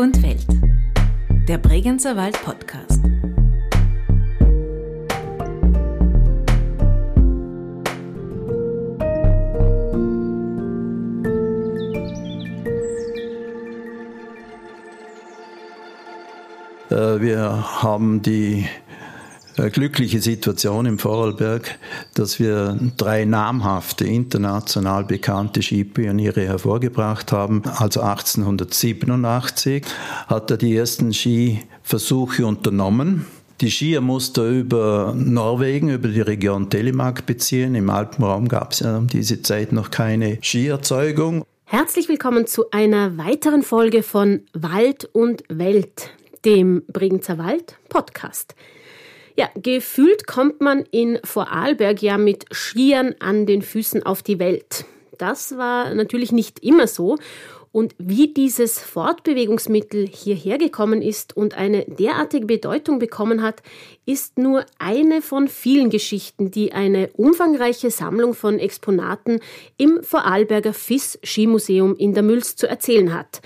und Welt. Der Bregenzer Wald Podcast. Äh, wir haben die glückliche Situation im Vorarlberg, dass wir drei namhafte, international bekannte Skipioniere hervorgebracht haben. Also 1887 hat er die ersten Skiversuche unternommen. Die Skier musste er über Norwegen, über die Region Telemark beziehen. Im Alpenraum gab es ja um diese Zeit noch keine Skierzeugung. Herzlich willkommen zu einer weiteren Folge von Wald und Welt, dem Bregenzer Wald Podcast. Ja, gefühlt kommt man in Vorarlberg ja mit Skiern an den Füßen auf die Welt. Das war natürlich nicht immer so. Und wie dieses Fortbewegungsmittel hierher gekommen ist und eine derartige Bedeutung bekommen hat, ist nur eine von vielen Geschichten, die eine umfangreiche Sammlung von Exponaten im Vorarlberger FIS Skimuseum in der Mülz zu erzählen hat.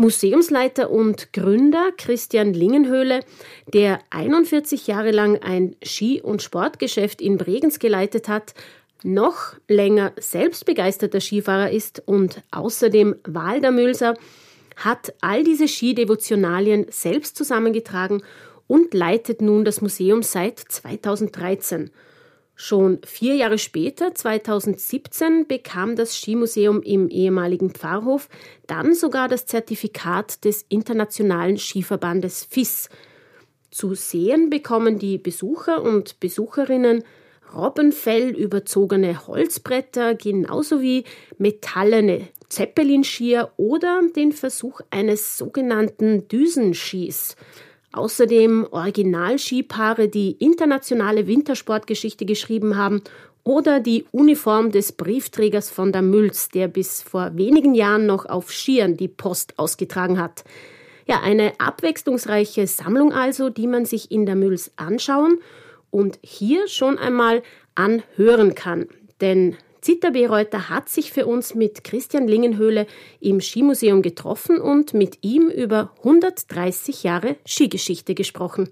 Museumsleiter und Gründer Christian Lingenhöhle, der 41 Jahre lang ein Ski- und Sportgeschäft in Bregenz geleitet hat, noch länger selbst begeisterter Skifahrer ist und außerdem Waldermülser, hat all diese Skidevotionalien selbst zusammengetragen und leitet nun das Museum seit 2013. Schon vier Jahre später, 2017, bekam das Skimuseum im ehemaligen Pfarrhof dann sogar das Zertifikat des Internationalen Skiverbandes FIS. Zu sehen bekommen die Besucher und Besucherinnen Robbenfell überzogene Holzbretter, genauso wie metallene Zeppelinskier oder den Versuch eines sogenannten Düsenskis. Außerdem Originalskipaare, die internationale Wintersportgeschichte geschrieben haben oder die Uniform des Briefträgers von der Mülz, der bis vor wenigen Jahren noch auf Skiern die Post ausgetragen hat. Ja, eine abwechslungsreiche Sammlung also, die man sich in der Mülz anschauen und hier schon einmal anhören kann. Denn Zita Bereuter hat sich für uns mit Christian Lingenhöhle im Skimuseum getroffen und mit ihm über 130 Jahre Skigeschichte gesprochen.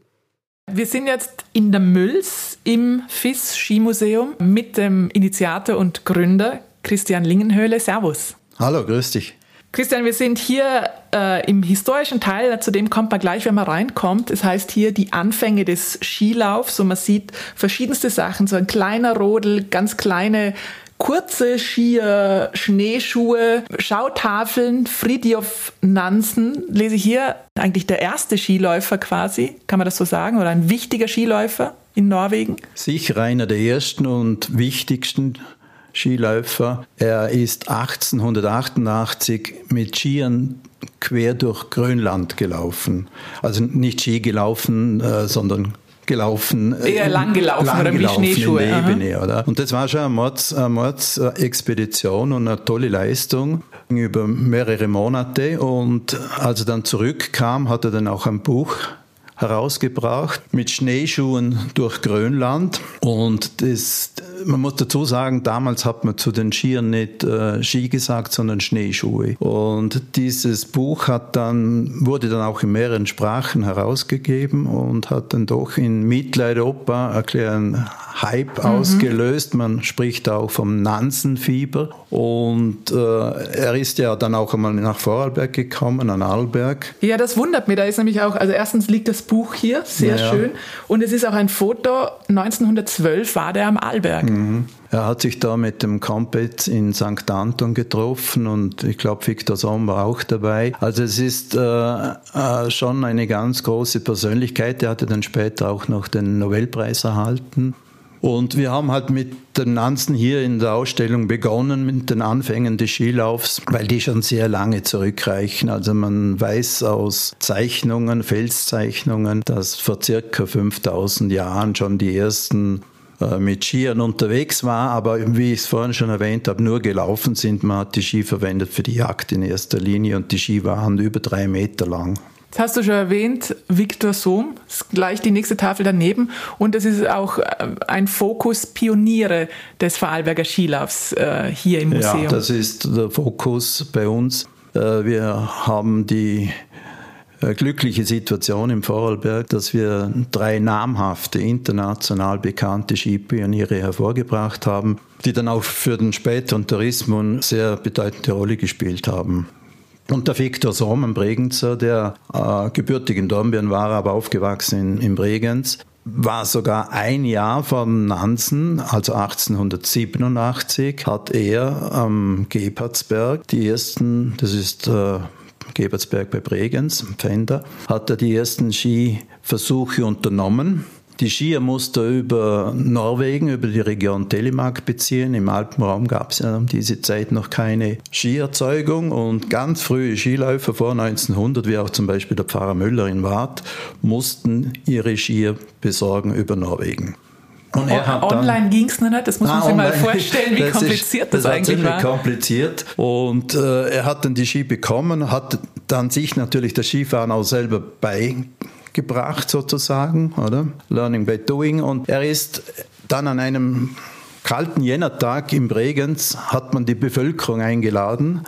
Wir sind jetzt in der Mülls im FIS Skimuseum mit dem Initiator und Gründer Christian Lingenhöhle. Servus. Hallo, grüß dich. Christian, wir sind hier äh, im historischen Teil, zu dem kommt man gleich, wenn man reinkommt. Es heißt hier die Anfänge des Skilaufs und man sieht verschiedenste Sachen, so ein kleiner Rodel, ganz kleine kurze Skier, Schneeschuhe, Schautafeln, Fridjof Nansen, lese ich hier, eigentlich der erste Skiläufer quasi, kann man das so sagen, oder ein wichtiger Skiläufer in Norwegen? Sicher einer der ersten und wichtigsten Skiläufer. Er ist 1888 mit Skiern quer durch Grönland gelaufen. Also nicht Ski gelaufen, äh, sondern gelaufen. Eher äh, lang gelaufen, lang oder gelaufen wie Schneeschuhe. In der Ebene, oder? Und das war schon eine, Mords, eine Mordsexpedition und eine tolle Leistung über mehrere Monate. Und als er dann zurückkam, hat er dann auch ein Buch herausgebracht mit Schneeschuhen durch Grönland. Und das, man muss dazu sagen, damals hat man zu den Skiern nicht äh, Ski gesagt, sondern Schneeschuhe. Und dieses Buch hat dann, wurde dann auch in mehreren Sprachen herausgegeben und hat dann doch in Mitteleuropa einen Hype mhm. ausgelöst. Man spricht auch vom Nansenfieber. Und äh, er ist ja dann auch einmal nach Vorarlberg gekommen, an Arlberg. Ja, das wundert mich. Da ist nämlich auch, also erstens liegt das Buch hier, sehr ja, schön. Und es ist auch ein Foto, 1912 war der am Arlberg. Mhm. Er hat sich da mit dem Campetz in St. Anton getroffen und ich glaube, Victor Somm war auch dabei. Also es ist äh, äh, schon eine ganz große Persönlichkeit. Er hatte dann später auch noch den Nobelpreis erhalten. Und wir haben halt mit den Nanzen hier in der Ausstellung begonnen, mit den Anfängen des Skilaufs, weil die schon sehr lange zurückreichen. Also man weiß aus Zeichnungen, Felszeichnungen, dass vor circa 5000 Jahren schon die ersten äh, mit Skiern unterwegs war, aber wie ich es vorhin schon erwähnt habe, nur gelaufen sind. Man hat die Ski verwendet für die Jagd in erster Linie und die Ski waren über drei Meter lang. Das hast du schon erwähnt, Victor Sohm, ist gleich die nächste Tafel daneben. Und das ist auch äh, ein Fokus Pioniere des Vorarlberger Skilaufs äh, hier im Museum. Ja, das ist der Fokus bei uns. Äh, wir haben die äh, glückliche Situation im Vorarlberg, dass wir drei namhafte, international bekannte Skipioniere hervorgebracht haben, die dann auch für den späteren Tourismus sehr bedeutende Rolle gespielt haben. Und der Viktor Somm, Bregenzer, der äh, gebürtig in Dornbirn war, aber aufgewachsen in, in Bregenz, war sogar ein Jahr vor Nansen, also 1887, hat er am Gebertsberg die ersten, das ist äh, Gebertsberg bei Bregenz, Pfänder, hat er die ersten Skiversuche unternommen. Die Skier musste über Norwegen, über die Region Telemark beziehen. Im Alpenraum gab es ja um diese Zeit noch keine Skierzeugung und ganz frühe Skiläufer vor 1900, wie auch zum Beispiel der Pfarrer Müller in Waadt, mussten ihre Skier besorgen über Norwegen. Und er hat online ging es noch nicht, das muss man ah, sich mal vorstellen, wie das kompliziert ist, das, das eigentlich war. kompliziert. Und äh, er hat dann die Ski bekommen, hat dann sich natürlich das Skifahren auch selber beigebracht sozusagen, oder? Learning by doing. Und er ist dann an einem kalten Jännertag im Bregenz, hat man die Bevölkerung eingeladen,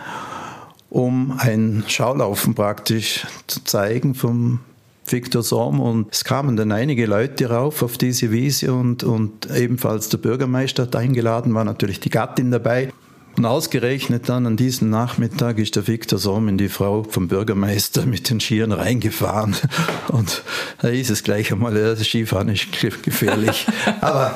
um ein Schaulaufen praktisch zu zeigen vom Victor Somm und es kamen dann einige Leute rauf auf diese Wiese und, und ebenfalls der Bürgermeister hat eingeladen, war natürlich die Gattin dabei. Und ausgerechnet dann an diesem Nachmittag ist der Viktor Somm in die Frau vom Bürgermeister mit den Skiern reingefahren. Und da hieß es gleich einmal, ja, das Skifahren ist gefährlich. aber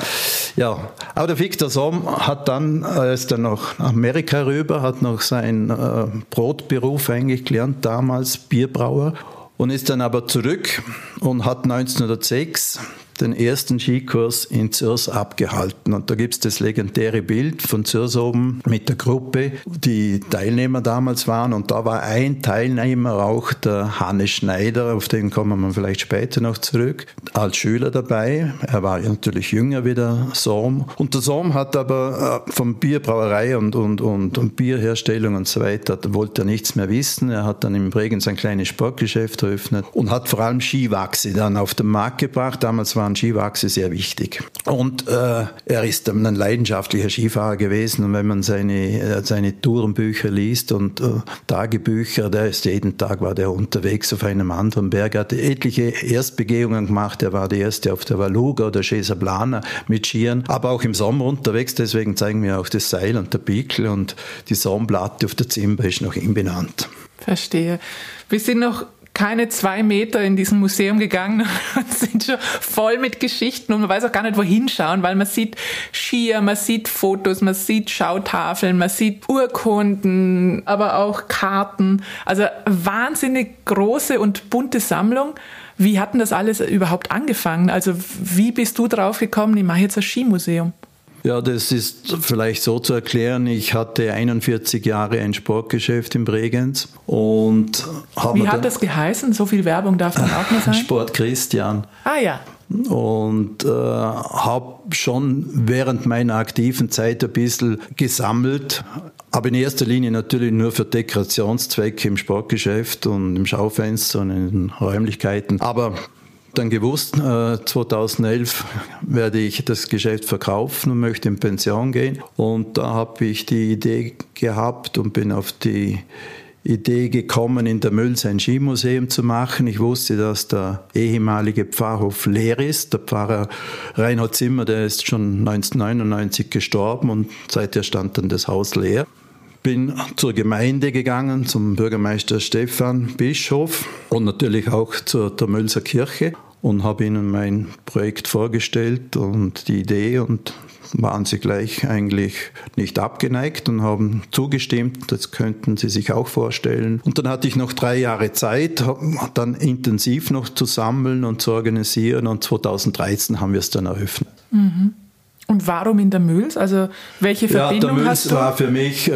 ja, aber der Viktor Somm hat dann, er ist dann nach Amerika rüber, hat noch seinen äh, Brotberuf eigentlich gelernt, damals Bierbrauer und ist dann aber zurück und hat 1906 den ersten Skikurs in Zürs abgehalten. Und da gibt es das legendäre Bild von Zürs oben mit der Gruppe, die Teilnehmer damals waren. Und da war ein Teilnehmer auch der Hannes Schneider, auf den kommen wir vielleicht später noch zurück, als Schüler dabei. Er war natürlich jünger wie der Sohm. Und der Sohm hat aber äh, von Bierbrauerei und, und, und, und Bierherstellung und so weiter, wollte er nichts mehr wissen. Er hat dann im Bregenz ein kleines Sportgeschäft eröffnet und hat vor allem Skiwachse dann auf den Markt gebracht. Damals war waren Skiwachse sehr wichtig. Und äh, er ist ein leidenschaftlicher Skifahrer gewesen. Und wenn man seine, äh, seine Tourenbücher liest und äh, Tagebücher, der ist jeden Tag war der unterwegs auf einem anderen Berg. Er hat etliche Erstbegehungen gemacht. Er war der Erste auf der Valuga oder Chesaplana mit Skiern, aber auch im Sommer unterwegs. Deswegen zeigen wir auch das Seil und der Pickel und die Sonnenplatte auf der Zimmer ist nach ihm benannt. Verstehe. Wir sind noch keine zwei Meter in diesem Museum gegangen und sind schon voll mit Geschichten und man weiß auch gar nicht, wohin schauen, weil man sieht Skier, man sieht Fotos, man sieht Schautafeln, man sieht Urkunden, aber auch Karten. Also wahnsinnig große und bunte Sammlung. Wie hat denn das alles überhaupt angefangen? Also wie bist du drauf gekommen, ich mache jetzt ein Skimuseum? Ja, das ist vielleicht so zu erklären. Ich hatte 41 Jahre ein Sportgeschäft in Bregenz und habe. Wie hat das geheißen? So viel Werbung darf dann auch noch sein? Sport Christian. Ah ja. Und äh, habe schon während meiner aktiven Zeit ein bisschen gesammelt, aber in erster Linie natürlich nur für Dekorationszwecke im Sportgeschäft und im Schaufenster und in den Räumlichkeiten. Aber dann gewusst, 2011 äh, werde ich das Geschäft verkaufen und möchte in Pension gehen. Und da habe ich die Idee gehabt und bin auf die Idee gekommen, in der Mülls ein Skimuseum zu machen. Ich wusste, dass der ehemalige Pfarrhof leer ist. Der Pfarrer Reinhard Zimmer, der ist schon 1999 gestorben und seither stand dann das Haus leer bin zur Gemeinde gegangen, zum Bürgermeister Stefan Bischof und natürlich auch zur Mölzer Kirche und habe ihnen mein Projekt vorgestellt und die Idee und waren sie gleich eigentlich nicht abgeneigt und haben zugestimmt, das könnten sie sich auch vorstellen. Und dann hatte ich noch drei Jahre Zeit, dann intensiv noch zu sammeln und zu organisieren und 2013 haben wir es dann eröffnet. Mhm. Und warum in der Mülls? Also welche Verbindung ja, der Mülls war für mich äh,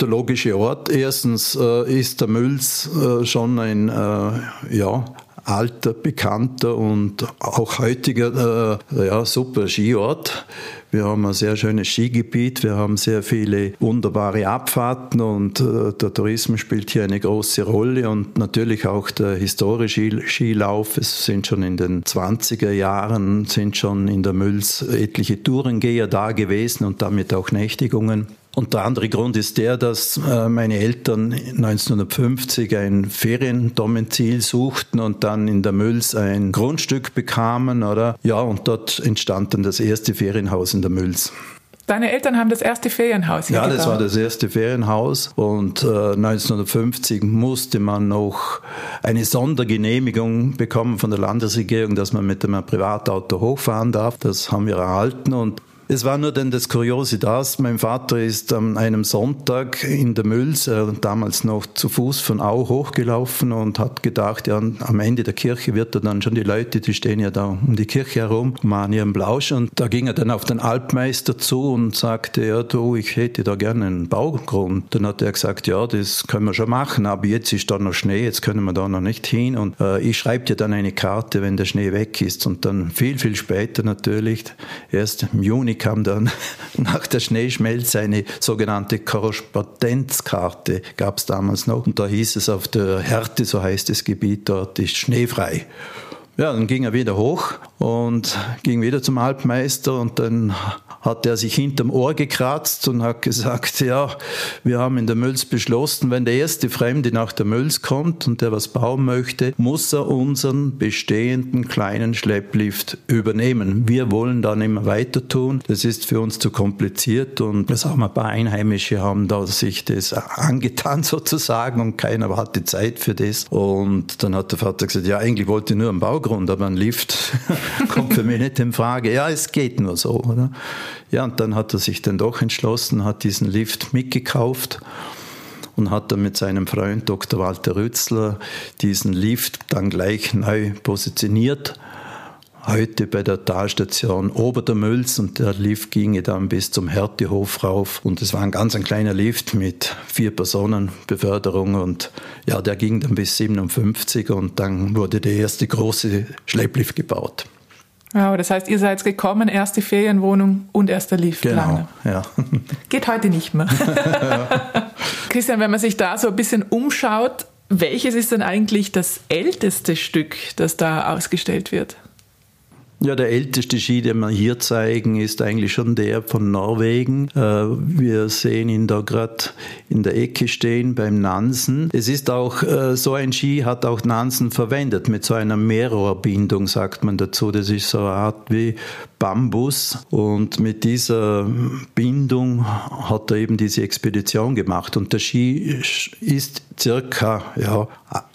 der logische Ort. Erstens äh, ist der Mülls äh, schon ein äh, ja, alter, bekannter und auch heutiger äh, ja, super Skiort. Wir haben ein sehr schönes Skigebiet, wir haben sehr viele wunderbare Abfahrten und äh, der Tourismus spielt hier eine große Rolle und natürlich auch der historische Skilauf. Es sind schon in den 20er Jahren, sind schon in der Mülls etliche Tourengeher da gewesen und damit auch Nächtigungen. Und der andere Grund ist der, dass äh, meine Eltern 1950 ein Feriendomizil suchten und dann in der Mülls ein Grundstück bekamen, oder? Ja, und dort entstand dann das erste Ferienhaus in der Mülls. Deine Eltern haben das erste Ferienhaus hier Ja, gebaut. das war das erste Ferienhaus und äh, 1950 musste man noch eine Sondergenehmigung bekommen von der Landesregierung, dass man mit einem Privatauto hochfahren darf. Das haben wir erhalten und es war nur denn das Kuriose das, mein Vater ist an einem Sonntag in der Mülls, äh, damals noch zu Fuß von Au hochgelaufen und hat gedacht, ja, am Ende der Kirche wird er dann schon die Leute, die stehen ja da um die Kirche herum, machen ihren Blausch. Und da ging er dann auf den Altmeister zu und sagte, ja du, ich hätte da gerne einen Baugrund. Dann hat er gesagt, ja, das können wir schon machen, aber jetzt ist da noch Schnee, jetzt können wir da noch nicht hin. Und äh, ich schreibe dir dann eine Karte, wenn der Schnee weg ist. Und dann viel, viel später natürlich, erst im Juni kam dann nach der Schneeschmelze eine sogenannte Korrespondenzkarte, gab es damals noch. Und da hieß es auf der Härte, so heißt das Gebiet dort, ist schneefrei. Ja, dann ging er wieder hoch und ging wieder zum Alpmeister und dann hat er sich hinterm Ohr gekratzt und hat gesagt, ja, wir haben in der Mülls beschlossen, wenn der erste Fremde nach der Mülls kommt und der was bauen möchte, muss er unseren bestehenden kleinen Schlepplift übernehmen. Wir wollen da nicht mehr weiter tun. Das ist für uns zu kompliziert und das haben ein paar Einheimische haben da sich das angetan sozusagen und keiner hatte Zeit für das. Und dann hat der Vater gesagt, ja, eigentlich wollte ich nur einen Baugrund, aber ein Lift kommt für mich nicht in Frage. Ja, es geht nur so, oder? Ja, und dann hat er sich dann doch entschlossen, hat diesen Lift mitgekauft und hat dann mit seinem Freund Dr. Walter Rützler diesen Lift dann gleich neu positioniert. Heute bei der Talstation Ober der Mülls und der Lift ginge dann bis zum Härtehof rauf und es war ein ganz ein kleiner Lift mit vier Personen Beförderung und ja, der ging dann bis 57 und dann wurde der erste große Schlepplift gebaut. Wow, das heißt, ihr seid gekommen, erste Ferienwohnung und erster Lift. Genau, ja. Geht heute nicht mehr. Christian, wenn man sich da so ein bisschen umschaut, welches ist denn eigentlich das älteste Stück, das da ausgestellt wird? Ja, der älteste Ski, den wir hier zeigen, ist eigentlich schon der von Norwegen. Äh, wir sehen ihn da gerade in der Ecke stehen beim Nansen. Es ist auch äh, so ein Ski, hat auch Nansen verwendet mit so einer Mehrrohrbindung, sagt man dazu. Das ist so eine Art wie Bambus und mit dieser Bindung hat er eben diese Expedition gemacht. Und der Ski ist circa ja,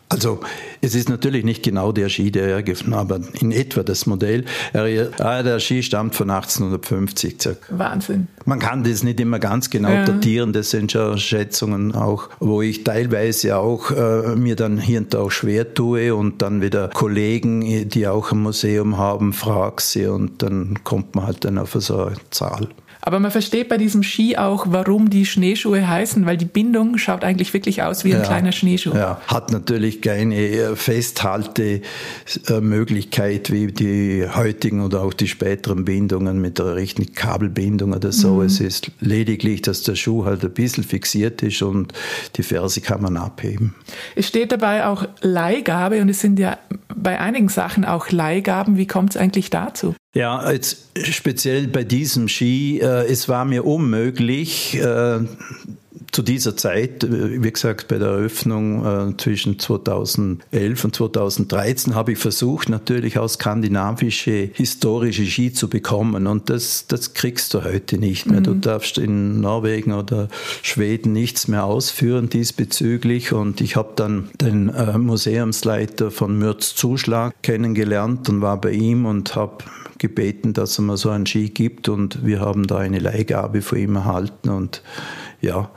also es ist natürlich nicht genau der Ski, der er gefunden hat, aber in etwa das Modell. Er, der Ski stammt von 1850 circa. Wahnsinn. Man kann das nicht immer ganz genau ja. datieren, das sind schon Schätzungen auch, wo ich teilweise auch äh, mir dann hier und da auch schwer tue und dann wieder Kollegen, die auch ein Museum haben, frage sie und dann kommt man halt dann auf so eine Zahl. Aber man versteht bei diesem Ski auch, warum die Schneeschuhe heißen, weil die Bindung schaut eigentlich wirklich aus wie ein ja, kleiner Schneeschuh. Ja, hat natürlich keine Festhaltemöglichkeit wie die heutigen oder auch die späteren Bindungen mit der richtigen Kabelbindung oder so. Mhm. Es ist lediglich, dass der Schuh halt ein bisschen fixiert ist und die Ferse kann man abheben. Es steht dabei auch Leihgabe und es sind ja bei einigen Sachen auch Leihgaben. Wie kommt es eigentlich dazu? Ja, jetzt speziell bei diesem Ski, äh, es war mir unmöglich, äh, zu dieser Zeit, äh, wie gesagt, bei der Eröffnung äh, zwischen 2011 und 2013 habe ich versucht, natürlich auch skandinavische historische Ski zu bekommen. Und das, das kriegst du heute nicht mehr. Mhm. Du darfst in Norwegen oder Schweden nichts mehr ausführen diesbezüglich. Und ich habe dann den äh, Museumsleiter von Mürz Zuschlag kennengelernt und war bei ihm und habe gebeten, dass er mir so einen Ski gibt und wir haben da eine Leihgabe von ihm erhalten und ja,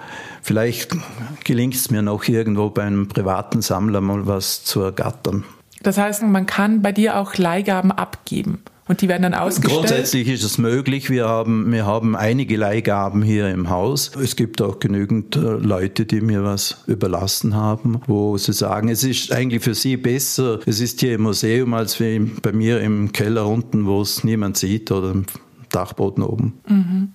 vielleicht gelingt es mir noch irgendwo bei einem privaten Sammler mal was zu ergattern. Das heißt, man kann bei dir auch Leihgaben abgeben. Und die werden dann ausgestellt? Grundsätzlich ist es möglich. Wir haben, wir haben einige Leihgaben hier im Haus. Es gibt auch genügend äh, Leute, die mir was überlassen haben, wo sie sagen, es ist eigentlich für sie besser, es ist hier im Museum, als wie bei mir im Keller unten, wo es niemand sieht oder im Dachboden oben. Mhm.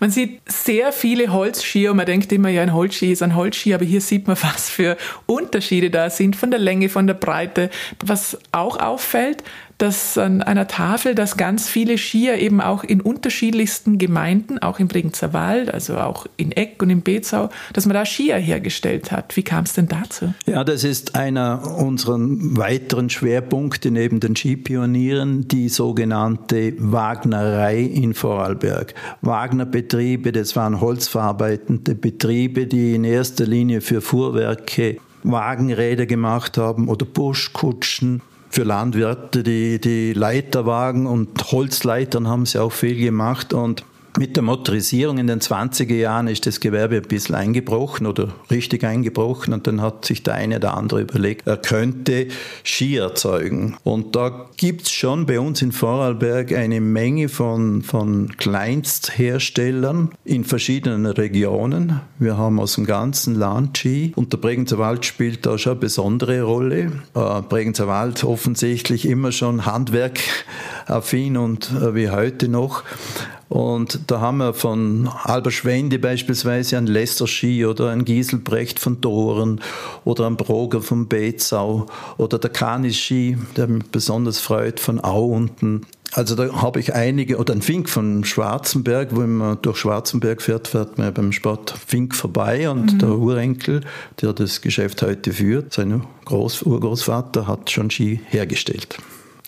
Man sieht sehr viele Holzskier und man denkt immer, ja, ein Holzski ist ein Holzski, aber hier sieht man, was für Unterschiede da sind von der Länge, von der Breite. Was auch auffällt, dass an einer Tafel, dass ganz viele Skier eben auch in unterschiedlichsten Gemeinden, auch im Bregenzer Wald, also auch in Eck und in Bezau, dass man da Skier hergestellt hat. Wie kam es denn dazu? Ja, das ist einer unserer weiteren Schwerpunkte neben den Skipionieren, die sogenannte Wagnerei in Vorarlberg. Wagner-Betriebe, das waren holzverarbeitende Betriebe, die in erster Linie für Fuhrwerke Wagenräder gemacht haben oder Buschkutschen für Landwirte, die, die Leiterwagen und Holzleitern haben sie auch viel gemacht und mit der Motorisierung in den 20er Jahren ist das Gewerbe ein bisschen eingebrochen oder richtig eingebrochen und dann hat sich der eine oder andere überlegt, er könnte Ski erzeugen. Und da gibt's schon bei uns in Vorarlberg eine Menge von, von Kleinstherstellern in verschiedenen Regionen. Wir haben aus dem ganzen Land Ski und der Bregenzer Wald spielt da schon eine besondere Rolle. Äh, Bregenzer Wald offensichtlich immer schon handwerkaffin und äh, wie heute noch. Und da haben wir von Albert Schwende beispielsweise einen Lester Ski oder einen Gieselbrecht von Doren oder einen Broger von Bezau oder der Kanis Ski, der mich besonders freut, von Au unten. Also da habe ich einige, oder ein Fink von Schwarzenberg, wo man durch Schwarzenberg fährt, fährt man beim Sport Fink vorbei und mhm. der Urenkel, der das Geschäft heute führt, sein Groß Urgroßvater hat schon Ski hergestellt.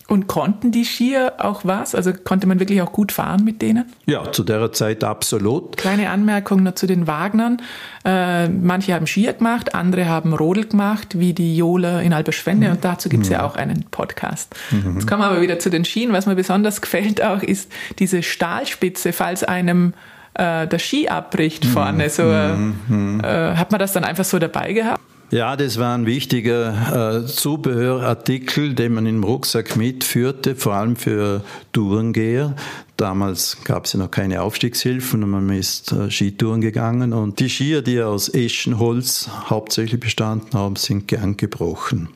Und konnten die Skier auch was? Also konnte man wirklich auch gut fahren mit denen? Ja, zu der Zeit absolut. Kleine Anmerkung nur zu den Wagnern. Äh, manche haben Skier gemacht, andere haben Rodel gemacht, wie die Jola in Alberschwende. Mhm. Und dazu gibt es mhm. ja auch einen Podcast. Mhm. Jetzt kommen wir aber wieder zu den Skien. Was mir besonders gefällt auch, ist diese Stahlspitze, falls einem äh, der Ski abbricht vorne. So, mhm. mhm. äh, hat man das dann einfach so dabei gehabt? Ja, das war ein wichtiger äh, Zubehörartikel, den man im Rucksack mitführte, vor allem für Tourengeher. Damals gab es ja noch keine Aufstiegshilfen und man ist äh, Skitouren gegangen. Und die Skier, die aus Eschenholz hauptsächlich bestanden haben, sind gern gebrochen.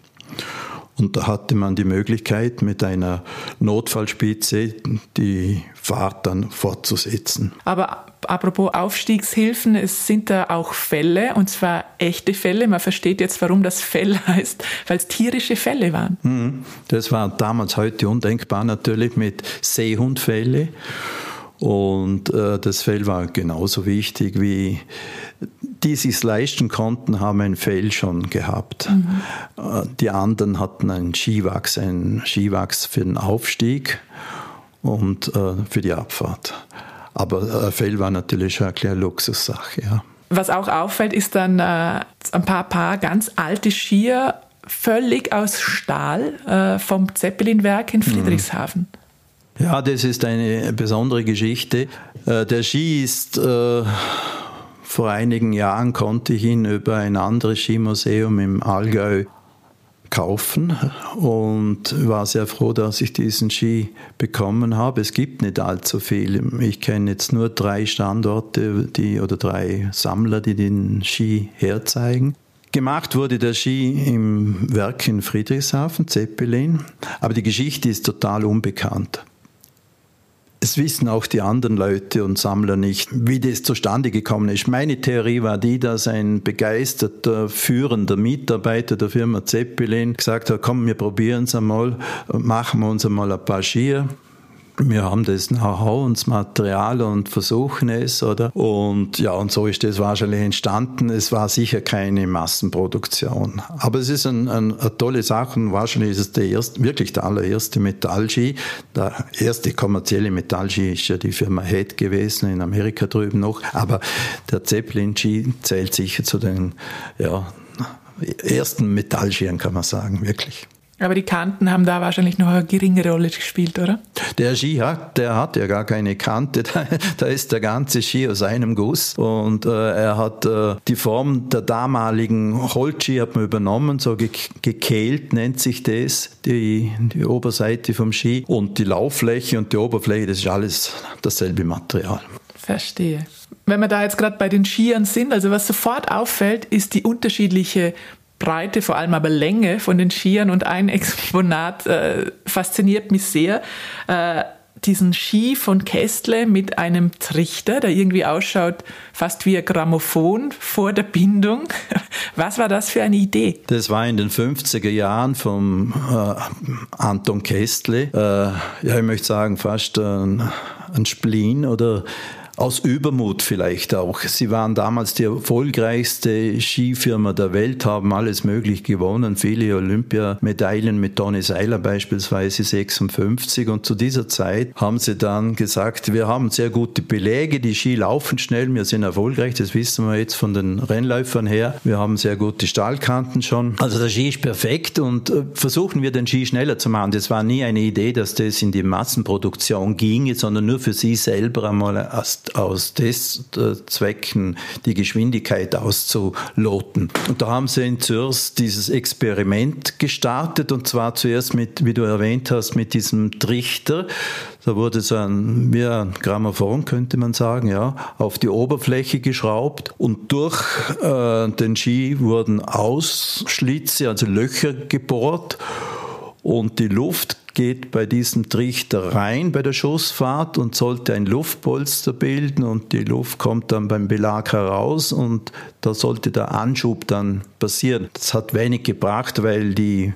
Und da hatte man die Möglichkeit, mit einer Notfallspitze die Fahrt dann fortzusetzen. Aber apropos Aufstiegshilfen, es sind da auch Fälle, und zwar echte Fälle. Man versteht jetzt, warum das Fell heißt, weil es tierische Fälle waren. Mhm. Das war damals heute undenkbar natürlich mit Seehundfälle. Und äh, das Fell war genauso wichtig wie die sich leisten konnten, haben ein Fell schon gehabt. Mhm. Die anderen hatten einen Skiwachs, einen Skiwachs für den Aufstieg und äh, für die Abfahrt. Aber äh, Fell war natürlich eine kleine Luxussache, ja. Was auch auffällt, ist dann äh, ein paar Paar ganz alte Skier, völlig aus Stahl vom Zeppelinwerk in mhm. Friedrichshafen. Ja, das ist eine besondere Geschichte. Der Ski ist vor einigen Jahren konnte ich ihn über ein anderes Skimuseum im Allgäu kaufen und war sehr froh, dass ich diesen Ski bekommen habe. Es gibt nicht allzu viel. Ich kenne jetzt nur drei Standorte die, oder drei Sammler, die den Ski herzeigen. Gemacht wurde der Ski im Werk in Friedrichshafen, Zeppelin, aber die Geschichte ist total unbekannt. Es wissen auch die anderen Leute und Sammler nicht, wie das zustande gekommen ist. Meine Theorie war die, dass ein begeisterter, führender Mitarbeiter der Firma Zeppelin gesagt hat, komm, wir probieren es einmal, machen wir uns einmal ein paar Skier wir haben das Know-how und das Material und versuchen es, oder? Und ja, und so ist das wahrscheinlich entstanden. Es war sicher keine Massenproduktion. Aber es ist ein, ein, eine tolle Sache und wahrscheinlich ist es der erste, wirklich der allererste Metallski. Der erste kommerzielle Metallski ist ja die Firma Head gewesen, in Amerika drüben noch. Aber der Zeppelin-Ski zählt sicher zu den, ja, ersten Metallskiern, kann man sagen, wirklich. Aber die Kanten haben da wahrscheinlich noch eine geringere Rolle gespielt, oder? Der Ski hat, der hat ja gar keine Kante. Da, da ist der ganze Ski aus einem Guss. Und äh, er hat äh, die Form der damaligen Holzski hat man übernommen, so ge gekehlt nennt sich das, die, die Oberseite vom Ski. Und die Lauffläche und die Oberfläche, das ist alles dasselbe Material. Verstehe. Wenn wir da jetzt gerade bei den Skiern sind, also was sofort auffällt, ist die unterschiedliche Breite, vor allem aber Länge von den Skiern und ein Exponat äh, fasziniert mich sehr. Äh, diesen Ski von Kästle mit einem Trichter, der irgendwie ausschaut fast wie ein Grammophon vor der Bindung. Was war das für eine Idee? Das war in den 50er Jahren vom äh, Anton Kästle. Äh, ja, ich möchte sagen, fast ein, ein Spleen oder aus Übermut vielleicht auch. Sie waren damals die erfolgreichste Skifirma der Welt, haben alles möglich gewonnen, viele Olympiamedaillen mit Toni Seiler beispielsweise 56 und zu dieser Zeit haben sie dann gesagt, wir haben sehr gute Belege, die Ski laufen schnell, wir sind erfolgreich, das wissen wir jetzt von den Rennläufern her, wir haben sehr gute Stahlkanten schon. Also der Ski ist perfekt und äh, versuchen wir den Ski schneller zu machen. Das war nie eine Idee, dass das in die Massenproduktion ginge, sondern nur für sie selber einmal als aus Testzwecken die Geschwindigkeit auszuloten. Und da haben sie in Zürs dieses Experiment gestartet und zwar zuerst mit, wie du erwähnt hast, mit diesem Trichter. Da wurde so ein, wie ein Grammophon, könnte man sagen, ja, auf die Oberfläche geschraubt und durch äh, den Ski wurden Ausschlitze, also Löcher gebohrt und die Luft geht bei diesem Trichter rein bei der Schussfahrt und sollte ein Luftpolster bilden und die Luft kommt dann beim Belag heraus und da sollte der Anschub dann passieren. Das hat wenig gebracht, weil die,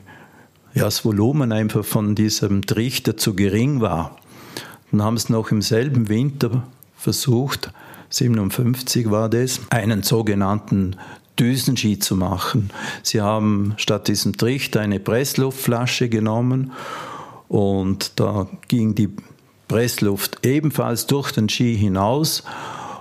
ja, das Volumen einfach von diesem Trichter zu gering war. Dann haben es noch im selben Winter versucht, 57 war das, einen sogenannten Düsenski zu machen. Sie haben statt diesem Trichter eine Pressluftflasche genommen und da ging die Pressluft ebenfalls durch den Ski hinaus.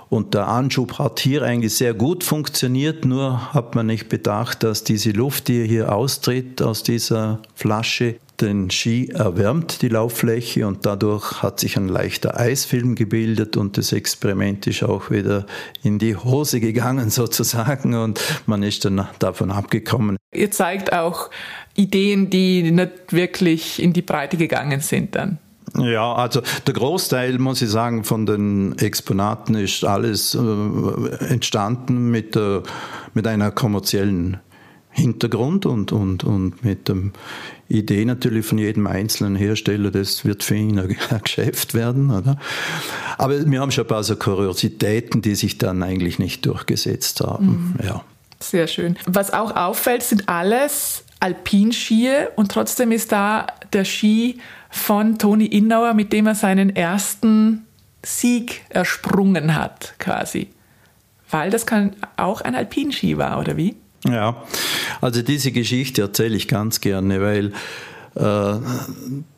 Und der Anschub hat hier eigentlich sehr gut funktioniert, nur hat man nicht bedacht, dass diese Luft, die hier austritt aus dieser Flasche, den Ski erwärmt, die Lauffläche, und dadurch hat sich ein leichter Eisfilm gebildet und das Experiment ist auch wieder in die Hose gegangen sozusagen und man ist dann davon abgekommen. Ihr zeigt auch Ideen, die nicht wirklich in die Breite gegangen sind dann. Ja, also der Großteil, muss ich sagen, von den Exponaten ist alles äh, entstanden mit, äh, mit einer kommerziellen Hintergrund und, und, und mit der Idee natürlich von jedem einzelnen Hersteller, das wird für ihn ein Geschäft werden. Oder? Aber wir haben schon ein paar so Kuriositäten, die sich dann eigentlich nicht durchgesetzt haben. Mhm. Ja. Sehr schön. Was auch auffällt, sind alles Alpinskier und trotzdem ist da der Ski von Toni Innauer, mit dem er seinen ersten Sieg ersprungen hat, quasi. Weil das kann auch ein Alpinski war, oder wie? Ja, also diese Geschichte erzähle ich ganz gerne, weil äh,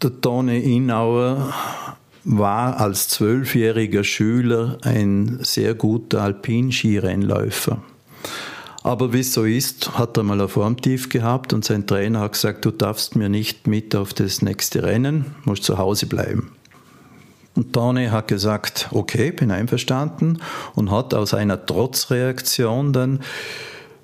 der Toni Innauer war als zwölfjähriger Schüler ein sehr guter Alpinskirennläufer. Aber wie es so ist, hat er mal ein Formtief gehabt und sein Trainer hat gesagt, du darfst mir nicht mit auf das nächste Rennen, musst zu Hause bleiben. Und Tony hat gesagt, okay, bin einverstanden und hat aus einer Trotzreaktion dann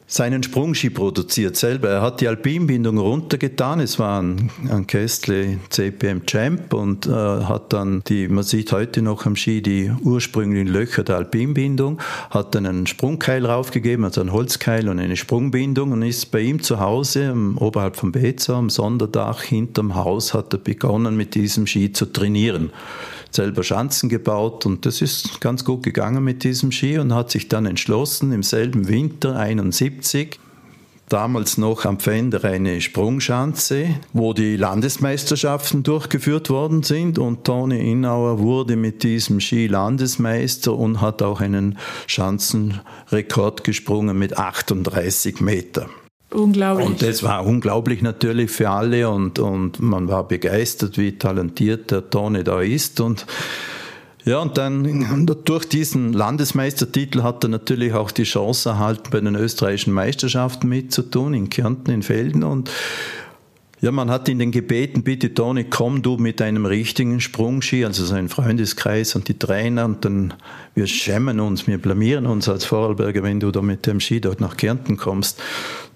seinen Sprungski produziert selber. Er hat die Alpinbindung runtergetan. Es war ein, ein Kästle CPM Champ und äh, hat dann die, man sieht heute noch am Ski die ursprünglichen Löcher der Alpinbindung, hat dann einen Sprungkeil raufgegeben, also einen Holzkeil und eine Sprungbindung und ist bei ihm zu Hause um, oberhalb vom Beza am Sonderdach hinterm Haus hat er begonnen mit diesem Ski zu trainieren selber Schanzen gebaut und das ist ganz gut gegangen mit diesem Ski und hat sich dann entschlossen, im selben Winter 71 damals noch am Pfänder eine Sprungschanze, wo die Landesmeisterschaften durchgeführt worden sind und Toni Innauer wurde mit diesem Ski Landesmeister und hat auch einen Schanzenrekord gesprungen mit 38 Meter. Unglaublich. Und das war unglaublich natürlich für alle und, und man war begeistert, wie talentiert der Tone da ist und ja, und dann durch diesen Landesmeistertitel hat er natürlich auch die Chance erhalten, bei den österreichischen Meisterschaften mitzutun, in Kärnten, in Felden. Und ja, man hat ihn den gebeten, bitte Toni, komm du mit einem richtigen Sprungski, also sein Freundeskreis und die Trainer und dann, wir schämen uns, wir blamieren uns als Vorarlberger, wenn du da mit dem Ski dort nach Kärnten kommst.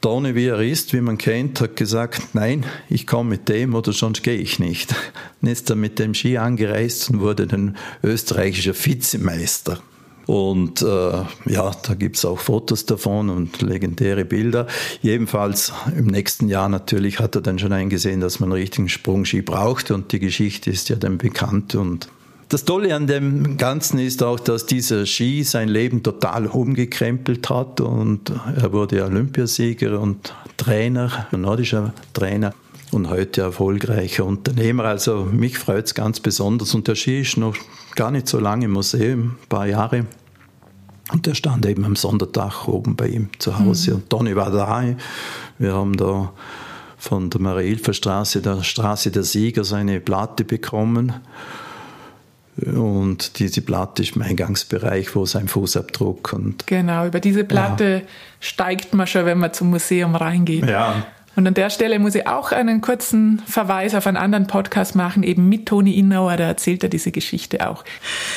Toni, wie er ist, wie man kennt, hat gesagt, nein, ich komme mit dem oder sonst gehe ich nicht. Und ist er mit dem Ski angereist und wurde dann österreichischer Vizemeister. Und äh, ja, da gibt's auch Fotos davon und legendäre Bilder. Jedenfalls im nächsten Jahr natürlich hat er dann schon eingesehen, dass man einen richtigen Sprungski braucht und die Geschichte ist ja dann bekannt und Das Tolle an dem Ganzen ist auch, dass dieser Ski sein Leben total umgekrempelt hat und er wurde Olympiasieger und Trainer, nordischer Trainer und heute erfolgreicher Unternehmer. Also mich freut es ganz besonders und der Ski ist noch gar nicht so lange im Museum, ein paar Jahre. Und der stand eben am Sonderdach oben bei ihm zu Hause. Mhm. Und Toni war da. Wir haben da von der Marie-Hilfer-Straße, der Straße der Sieger, seine Platte bekommen. Und diese Platte ist im Eingangsbereich, wo sein Fußabdruck und. Genau, über diese Platte ja. steigt man schon, wenn man zum Museum reingeht. Ja. Und an der Stelle muss ich auch einen kurzen Verweis auf einen anderen Podcast machen, eben mit Toni Innauer, da erzählt er diese Geschichte auch.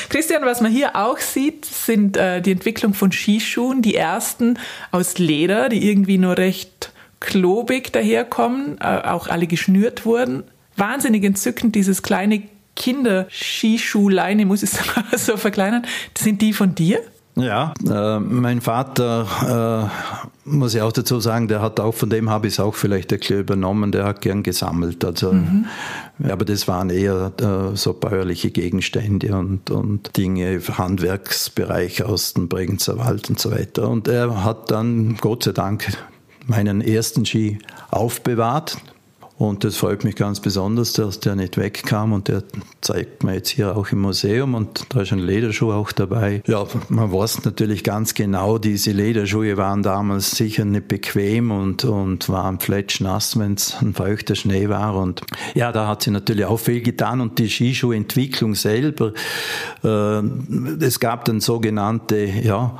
Christian, was man hier auch sieht, sind äh, die Entwicklung von Skischuhen, die ersten aus Leder, die irgendwie nur recht klobig daherkommen, äh, auch alle geschnürt wurden. Wahnsinnig entzückend, dieses kleine Kinderskischuhlein, ich muss es so verkleinern. Sind die von dir? Ja, äh, mein Vater, äh, muss ich auch dazu sagen, der hat auch, von dem habe ich es auch vielleicht ein bisschen übernommen, der hat gern gesammelt. Also, mhm. Aber das waren eher äh, so bäuerliche Gegenstände und, und Dinge, Handwerksbereich aus dem Bregenzer Wald und so weiter. Und er hat dann, Gott sei Dank, meinen ersten Ski aufbewahrt. Und das freut mich ganz besonders, dass der nicht wegkam und der zeigt mir jetzt hier auch im Museum und da ist ein Lederschuh auch dabei. Ja, man weiß natürlich ganz genau, diese Lederschuhe waren damals sicher nicht bequem und, und waren fletschnass, wenn es ein feuchter Schnee war. Und ja, da hat sie natürlich auch viel getan und die Skischuhentwicklung selber, äh, es gab dann sogenannte, ja,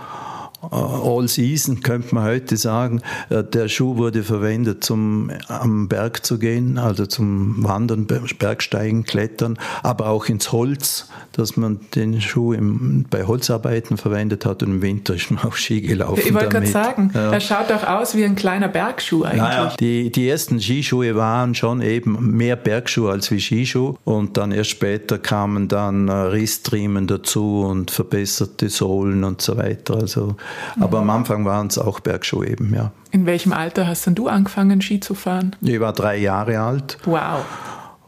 All Season, könnte man heute sagen. Äh, der Schuh wurde verwendet, zum am Berg zu gehen, also zum Wandern, Bergsteigen, Klettern, aber auch ins Holz, dass man den Schuh im, bei Holzarbeiten verwendet hat und im Winter ist man auch Ski gelaufen. Ich wollte gerade sagen, ja. er schaut doch aus wie ein kleiner Bergschuh eigentlich. Naja, die, die ersten Skischuhe waren schon eben mehr Bergschuhe als wie Skischuh und dann erst später kamen dann äh, Risstriemen dazu und verbesserte Sohlen und so weiter. Also aber am Anfang waren es auch Bergschuhe eben, ja. In welchem Alter hast denn du angefangen, Ski zu fahren? Ich war drei Jahre alt. Wow.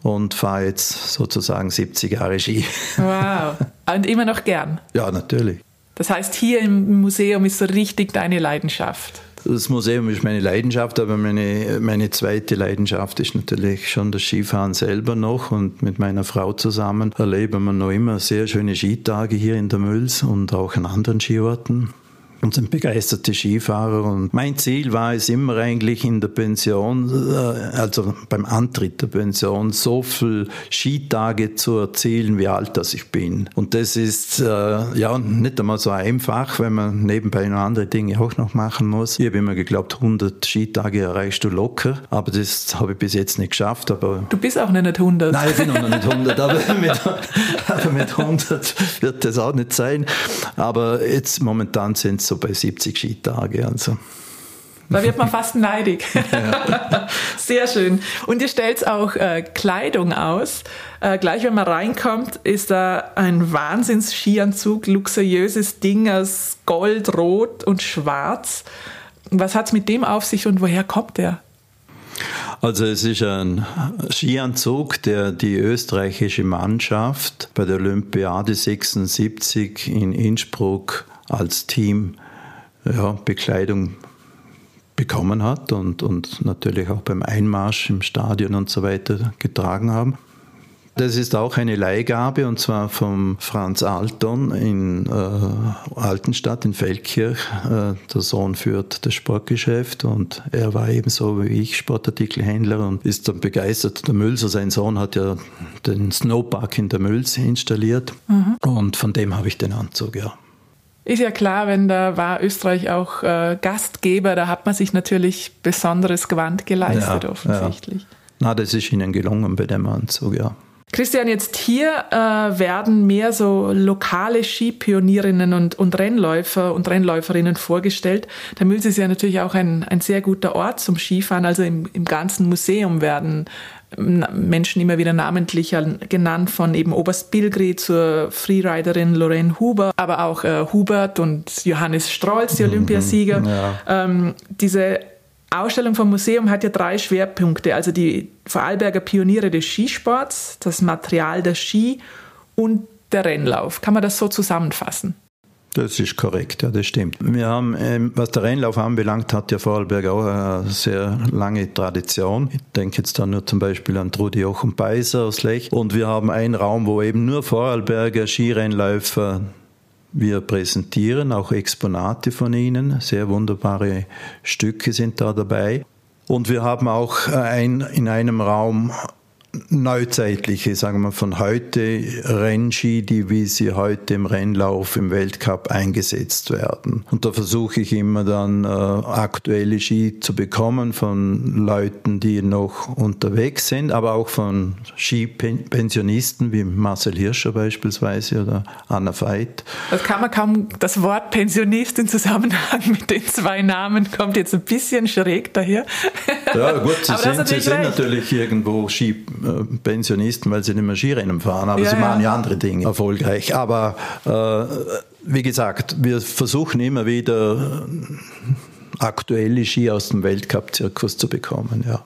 Und fahre jetzt sozusagen 70 Jahre Ski. Wow. Und immer noch gern? Ja, natürlich. Das heißt, hier im Museum ist so richtig deine Leidenschaft. Das Museum ist meine Leidenschaft, aber meine, meine zweite Leidenschaft ist natürlich schon das Skifahren selber noch. Und mit meiner Frau zusammen erleben wir noch immer sehr schöne Skitage hier in der Mülls und auch an anderen Skiorten und sind begeisterte Skifahrer. Und mein Ziel war es immer eigentlich in der Pension, äh, also beim Antritt der Pension, so viel Skitage zu erzielen, wie alt das ich bin. Und das ist äh, ja nicht einmal so einfach, wenn man nebenbei noch andere Dinge auch noch machen muss. Ich habe immer geglaubt, 100 Skitage erreichst du locker, aber das habe ich bis jetzt nicht geschafft. Aber du bist auch noch nicht 100. Nein, ich bin noch nicht 100, aber mit, aber mit 100 wird das auch nicht sein. Aber jetzt momentan sind es so bei 70 Skitage. Also. Da wird man fast neidig. Ja. Sehr schön. Und ihr stellt auch äh, Kleidung aus. Äh, gleich wenn man reinkommt, ist da ein Wahnsinns-Skianzug, luxuriöses Ding aus Gold, Rot und Schwarz. Was hat es mit dem auf sich und woher kommt der? Also es ist ein Skianzug, der die österreichische Mannschaft bei der Olympiade 76 in Innsbruck als Team ja, Bekleidung bekommen hat und, und natürlich auch beim Einmarsch im Stadion und so weiter getragen haben. Das ist auch eine Leihgabe und zwar vom Franz Alton in äh, Altenstadt in Feldkirch. Äh, der Sohn führt das Sportgeschäft und er war ebenso wie ich Sportartikelhändler und ist dann begeistert. Der Mülser, sein Sohn, hat ja den Snowpark in der Mülls installiert mhm. und von dem habe ich den Anzug, ja. Ist ja klar, wenn da war Österreich auch äh, Gastgeber, da hat man sich natürlich besonderes Gewand geleistet, ja, offensichtlich. Ja. Na, das ist Ihnen gelungen bei dem Anzug, ja. Christian, jetzt hier äh, werden mehr so lokale Skipionierinnen und, und Rennläufer und Rennläuferinnen vorgestellt. Der Müls ist ja natürlich auch ein, ein sehr guter Ort zum Skifahren. Also im, im ganzen Museum werden Menschen immer wieder namentlich genannt, von eben Oberst Bilgri zur Freeriderin Lorraine Huber, aber auch äh, Hubert und Johannes Strolz, die mhm, Olympiasieger. Ja. Ähm, diese Ausstellung vom Museum hat ja drei Schwerpunkte, also die Vorarlberger Pioniere des Skisports, das Material der Ski und der Rennlauf. Kann man das so zusammenfassen? Das ist korrekt, ja, das stimmt. Wir haben, ähm, was der Rennlauf anbelangt, hat ja Vorarlberg auch eine sehr lange Tradition. Ich denke jetzt da nur zum Beispiel an Trudi Jochen Beiser aus Lech. Und wir haben einen Raum, wo eben nur Vorarlberger Skirennläufer wir präsentieren, auch Exponate von ihnen. Sehr wunderbare Stücke sind da dabei. Und wir haben auch ein, in einem Raum neuzeitliche, sagen wir von heute, Rennski, die wie sie heute im Rennlauf im Weltcup eingesetzt werden. Und da versuche ich immer dann äh, aktuelle Ski zu bekommen von Leuten, die noch unterwegs sind, aber auch von Skipensionisten wie Marcel Hirscher beispielsweise oder Anna Veit. Das kann man kaum, das Wort Pensionist in Zusammenhang mit den zwei Namen kommt jetzt ein bisschen schräg daher. Ja gut, sie, sind, sie sind natürlich irgendwo Ski Pensionisten, weil sie nicht mehr Skirennen fahren, aber ja, sie machen ja andere Dinge erfolgreich. Aber äh, wie gesagt, wir versuchen immer wieder aktuelle Ski aus dem Weltcup-Zirkus zu bekommen, ja.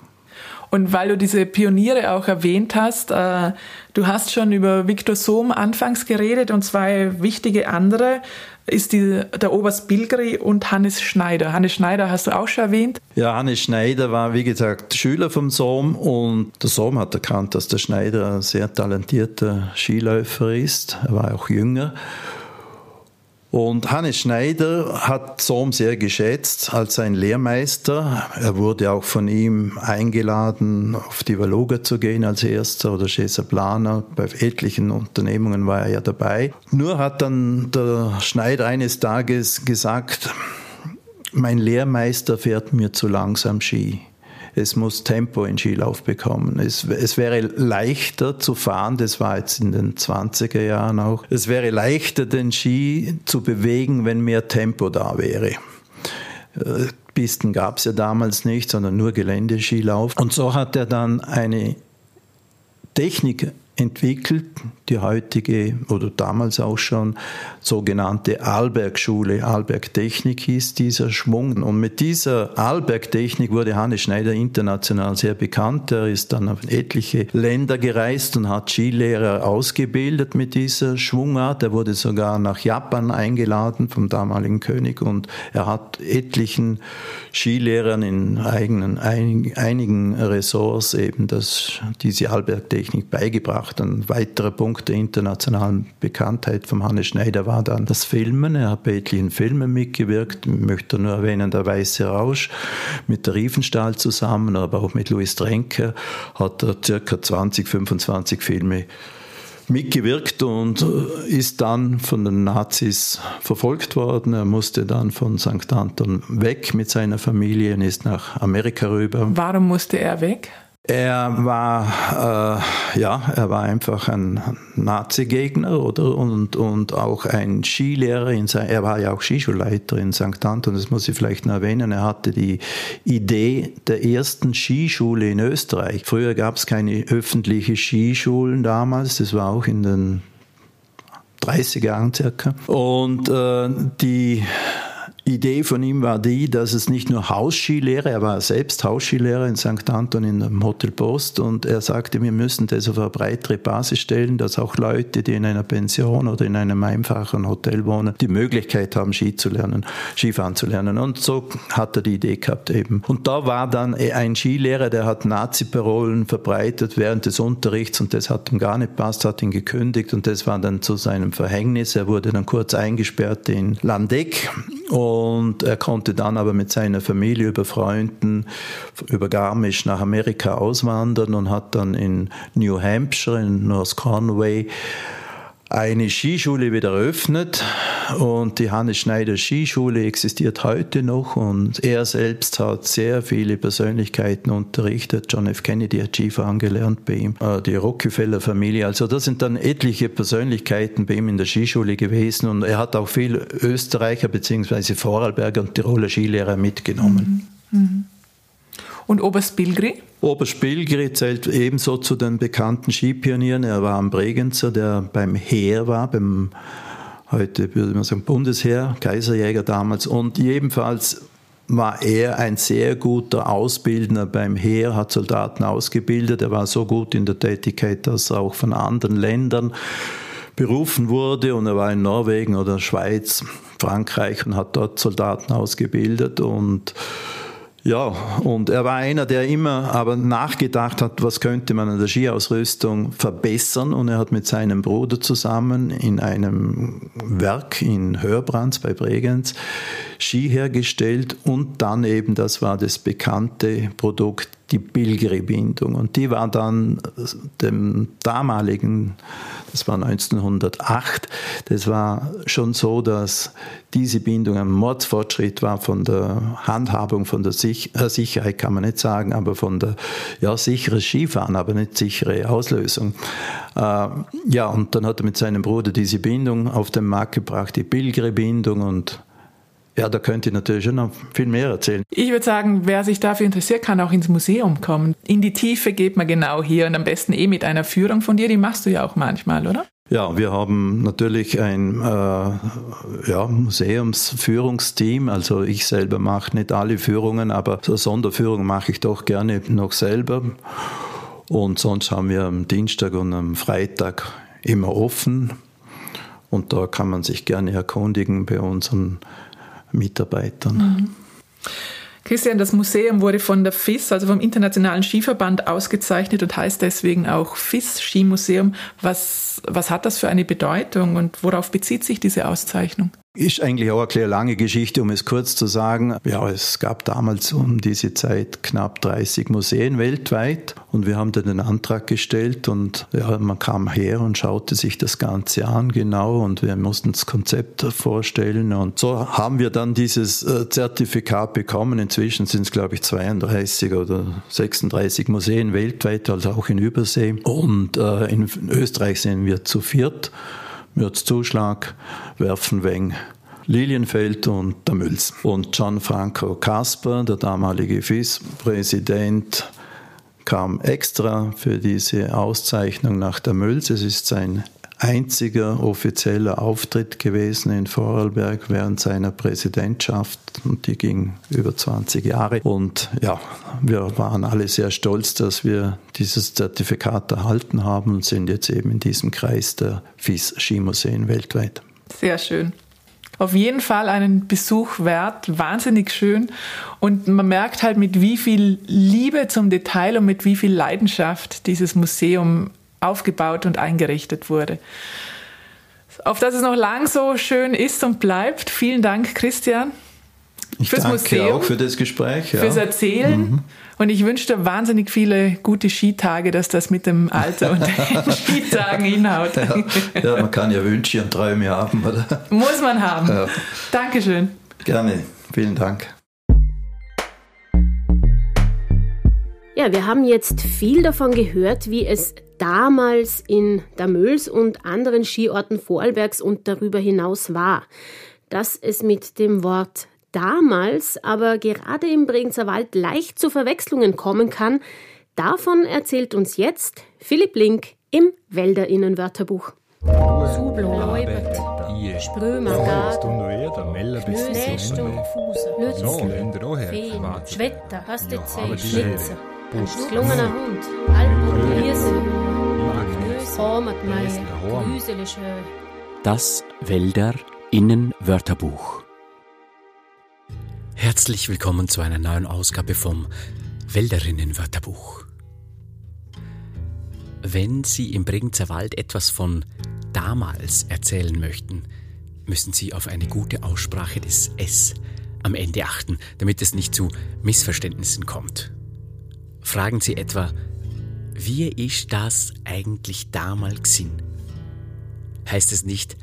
Und weil du diese Pioniere auch erwähnt hast, äh, du hast schon über Viktor Sohm anfangs geredet und zwei wichtige andere ist die, der Oberst Bilgri und Hannes Schneider. Hannes Schneider hast du auch schon erwähnt. Ja, Hannes Schneider war, wie gesagt, Schüler vom Sohm und der Sohm hat erkannt, dass der Schneider ein sehr talentierter Skiläufer ist. Er war auch jünger und Hannes Schneider hat Sohm sehr geschätzt als sein Lehrmeister. Er wurde auch von ihm eingeladen, auf die Valuga zu gehen als erster oder Cesar Planer. Bei etlichen Unternehmungen war er ja dabei. Nur hat dann der Schneider eines Tages gesagt, mein Lehrmeister fährt mir zu langsam Ski es muss Tempo in Skilauf bekommen. Es, es wäre leichter zu fahren, das war jetzt in den 20er Jahren auch, es wäre leichter, den Ski zu bewegen, wenn mehr Tempo da wäre. Äh, Pisten gab es ja damals nicht, sondern nur Geländeskilauf. Und so hat er dann eine Technik entwickelt, die heutige oder damals auch schon sogenannte Alberg-Schule, Alberg-Technik hieß dieser Schwung. Und mit dieser Alberg-Technik wurde Hannes Schneider international sehr bekannt. Er ist dann auf etliche Länder gereist und hat Skilehrer ausgebildet mit dieser Schwungart. Er wurde sogar nach Japan eingeladen vom damaligen König und er hat etlichen Skilehrern in eigenen, einigen Ressorts eben das, diese Alberg-Technik beigebracht gemacht. Ein weiterer Punkt der internationalen Bekanntheit von Hannes Schneider war dann das Filmen. Er hat bei etlichen Filmen mitgewirkt. Ich möchte nur erwähnen, der Weiße Rausch mit der Riefenstahl zusammen, aber auch mit Louis Trenker hat er circa 20, 25 Filme mitgewirkt und ist dann von den Nazis verfolgt worden. Er musste dann von St. Anton weg mit seiner Familie und ist nach Amerika rüber. Warum musste er weg? Er war, äh, ja, er war einfach ein Nazi-Gegner, oder? Und, und auch ein Skilehrer in sein, er war ja auch Skischulleiter in St. Anton, das muss ich vielleicht noch erwähnen. Er hatte die Idee der ersten Skischule in Österreich. Früher gab es keine öffentlichen Skischulen damals, das war auch in den 30 Jahren circa. Und äh, die Idee von ihm war die, dass es nicht nur Hausskilehrer, er war selbst Hausskilehrer in St. Anton in einem Hotel Post und er sagte, wir müssen das auf eine breitere Basis stellen, dass auch Leute, die in einer Pension oder in einem einfachen Hotel wohnen, die Möglichkeit haben, Ski zu lernen, Skifahren zu lernen. Und so hat er die Idee gehabt eben. Und da war dann ein Skilehrer, der hat Nazi-Parolen verbreitet während des Unterrichts und das hat ihm gar nicht passt, hat ihn gekündigt und das war dann zu seinem Verhängnis. Er wurde dann kurz eingesperrt in Landeck und er konnte dann aber mit seiner Familie über Freunden über Garmisch nach Amerika auswandern und hat dann in New Hampshire, in North Conway, eine Skischule wieder eröffnet und die Hannes Schneider Skischule existiert heute noch und er selbst hat sehr viele Persönlichkeiten unterrichtet. John F. Kennedy hat Skifahren gelernt bei ihm, äh, die Rockefeller Familie. Also das sind dann etliche Persönlichkeiten bei ihm in der Skischule gewesen und er hat auch viel Österreicher bzw. Vorarlberger und Tiroler Skilehrer mitgenommen. Mhm. Mhm. Und Oberst Bilgri? Oberst Bilgri zählt ebenso zu den bekannten Skipionieren. Er war am Bregenzer, der beim Heer war, beim heute würde man sagen Bundesheer, Kaiserjäger damals. Und ebenfalls war er ein sehr guter Ausbildner beim Heer, hat Soldaten ausgebildet. Er war so gut in der Tätigkeit, dass er auch von anderen Ländern berufen wurde und er war in Norwegen oder Schweiz, Frankreich und hat dort Soldaten ausgebildet und ja, und er war einer, der immer aber nachgedacht hat, was könnte man an der Skiausrüstung verbessern. Und er hat mit seinem Bruder zusammen in einem Werk in Hörbrands bei Bregenz Ski hergestellt und dann eben, das war das bekannte Produkt, die Bilgeri-Bindung. Und die war dann dem damaligen, das war 1908, das war schon so, dass diese Bindung ein Mordsfortschritt war von der Handhabung, von der Sich äh, Sicherheit kann man nicht sagen, aber von der, ja, sichere Skifahren, aber nicht sichere Auslösung. Äh, ja, und dann hat er mit seinem Bruder diese Bindung auf den Markt gebracht, die Bilgeri-Bindung und ja, da könnte ich natürlich schon noch viel mehr erzählen. Ich würde sagen, wer sich dafür interessiert, kann auch ins Museum kommen. In die Tiefe geht man genau hier und am besten eh mit einer Führung von dir, die machst du ja auch manchmal, oder? Ja, wir haben natürlich ein äh, ja, Museumsführungsteam. Also ich selber mache nicht alle Führungen, aber so Sonderführungen mache ich doch gerne noch selber. Und sonst haben wir am Dienstag und am Freitag immer offen. Und da kann man sich gerne erkundigen bei unseren Mitarbeitern. Mhm. Christian, das Museum wurde von der FIS, also vom Internationalen Skiverband, ausgezeichnet und heißt deswegen auch FIS Skimuseum. Was, was hat das für eine Bedeutung und worauf bezieht sich diese Auszeichnung? Ist eigentlich auch eine lange Geschichte, um es kurz zu sagen. Ja, es gab damals um diese Zeit knapp 30 Museen weltweit und wir haben dann den Antrag gestellt und ja, man kam her und schaute sich das Ganze an genau und wir mussten das Konzept vorstellen und so haben wir dann dieses äh, Zertifikat bekommen. Inzwischen sind es glaube ich 32 oder 36 Museen weltweit, also auch in Übersee und äh, in Österreich sind wir zu viert. Zuschlag, Werfenweng, Lilienfeld und der Mülls. Und Gianfranco Kasper, der damalige FIS-Präsident, kam extra für diese Auszeichnung nach der Mülls. Es ist sein einziger offizieller Auftritt gewesen in Vorarlberg während seiner Präsidentschaft und die ging über 20 Jahre. Und ja, wir waren alle sehr stolz, dass wir dieses Zertifikat erhalten haben und sind jetzt eben in diesem Kreis der FIS Skimuseen weltweit. Sehr schön auf jeden Fall einen Besuch wert, wahnsinnig schön. Und man merkt halt, mit wie viel Liebe zum Detail und mit wie viel Leidenschaft dieses Museum aufgebaut und eingerichtet wurde. Auf dass es noch lang so schön ist und bleibt. Vielen Dank, Christian. Ich fürs danke Museum, auch für das Gespräch. Ja. Fürs Erzählen. Mhm. Und ich wünsche dir wahnsinnig viele gute Skitage, dass das mit dem Alter und den Skitagen hinhaut. Ja, ja, man kann ja Wünsche und Träume haben, oder? Muss man haben. Ja. Dankeschön. Gerne. Vielen Dank. Ja, wir haben jetzt viel davon gehört, wie es damals in Damöls und anderen Skiorten Vorarlbergs und darüber hinaus war. Dass es mit dem Wort damals aber gerade im Bregenzer Wald leicht zu Verwechslungen kommen kann, davon erzählt uns jetzt Philipp Link im Wälderinnenwörterbuch. Feen, Schwetter, Hastezee, Schlitzer, Gelungener Hund, Alpur, Hirsel, Hormatmeier, Grüselischö. Das Wälder Innenwörterbuch. Herzlich willkommen zu einer neuen Ausgabe vom Wälderinnenwörterbuch. Wenn Sie im Bregenzer Wald etwas von damals erzählen möchten, müssen Sie auf eine gute Aussprache des S am Ende achten, damit es nicht zu Missverständnissen kommt. Fragen Sie etwa, wie ist das eigentlich damals gsin? Heißt es nicht,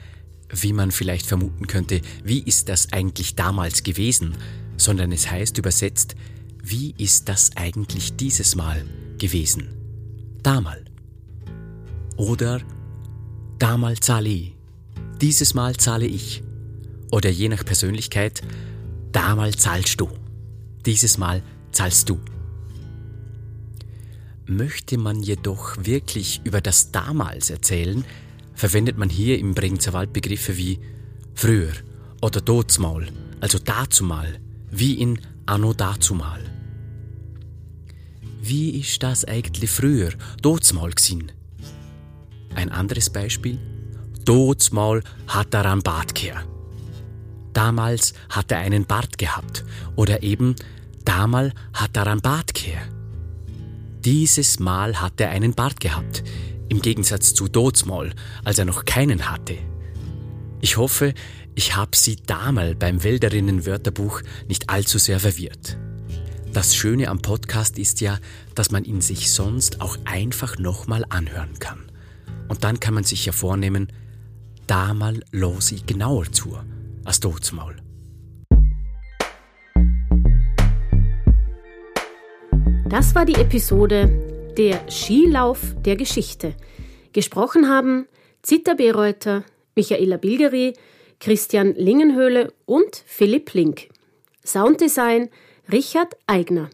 wie man vielleicht vermuten könnte, wie ist das eigentlich damals gewesen, sondern es heißt übersetzt, wie ist das eigentlich dieses Mal gewesen? Damal. Oder Damal zahle ich. Dieses Mal zahle ich. Oder je nach Persönlichkeit, Damal zahlst du. Dieses Mal zahlst du. Möchte man jedoch wirklich über das damals erzählen, verwendet man hier im Bregenzer Wald Begriffe wie früher oder dotsmal, also dazumal, wie in anno dazumal. Wie ist das eigentlich früher, dotsmal gsin? Ein anderes Beispiel, Dotsmal hat er einen Bart gehabt. Damals hat er einen Bart gehabt. Oder eben, damals hat er einen Bart gehabt. Dieses Mal hat er einen Bart gehabt. Im Gegensatz zu Dotsmal, als er noch keinen hatte. Ich hoffe, ich habe Sie damals beim Wälderinnen-Wörterbuch nicht allzu sehr verwirrt. Das Schöne am Podcast ist ja, dass man ihn sich sonst auch einfach nochmal anhören kann. Und dann kann man sich ja vornehmen, da mal los ich genauer zu, als Dotsmaul. Das war die Episode Der Skilauf der Geschichte. Gesprochen haben Zita Bereuter, Michaela Bilgeri, Christian Lingenhöhle und Philipp Link. Sounddesign Richard Eigner.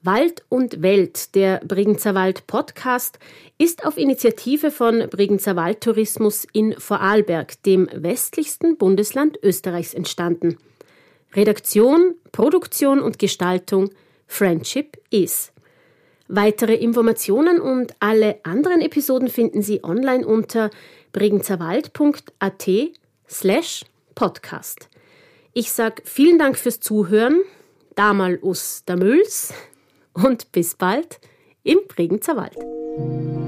Wald und Welt, der Bregenzer Wald Podcast, ist auf Initiative von Bregenzer Waldtourismus in Vorarlberg, dem westlichsten Bundesland Österreichs, entstanden. Redaktion, Produktion und Gestaltung Friendship is. Weitere Informationen und alle anderen Episoden finden Sie online unter bregenzerwald.at slash podcast. Ich sage vielen Dank fürs Zuhören, damal us der Mülls und bis bald im Bregenzer Wald.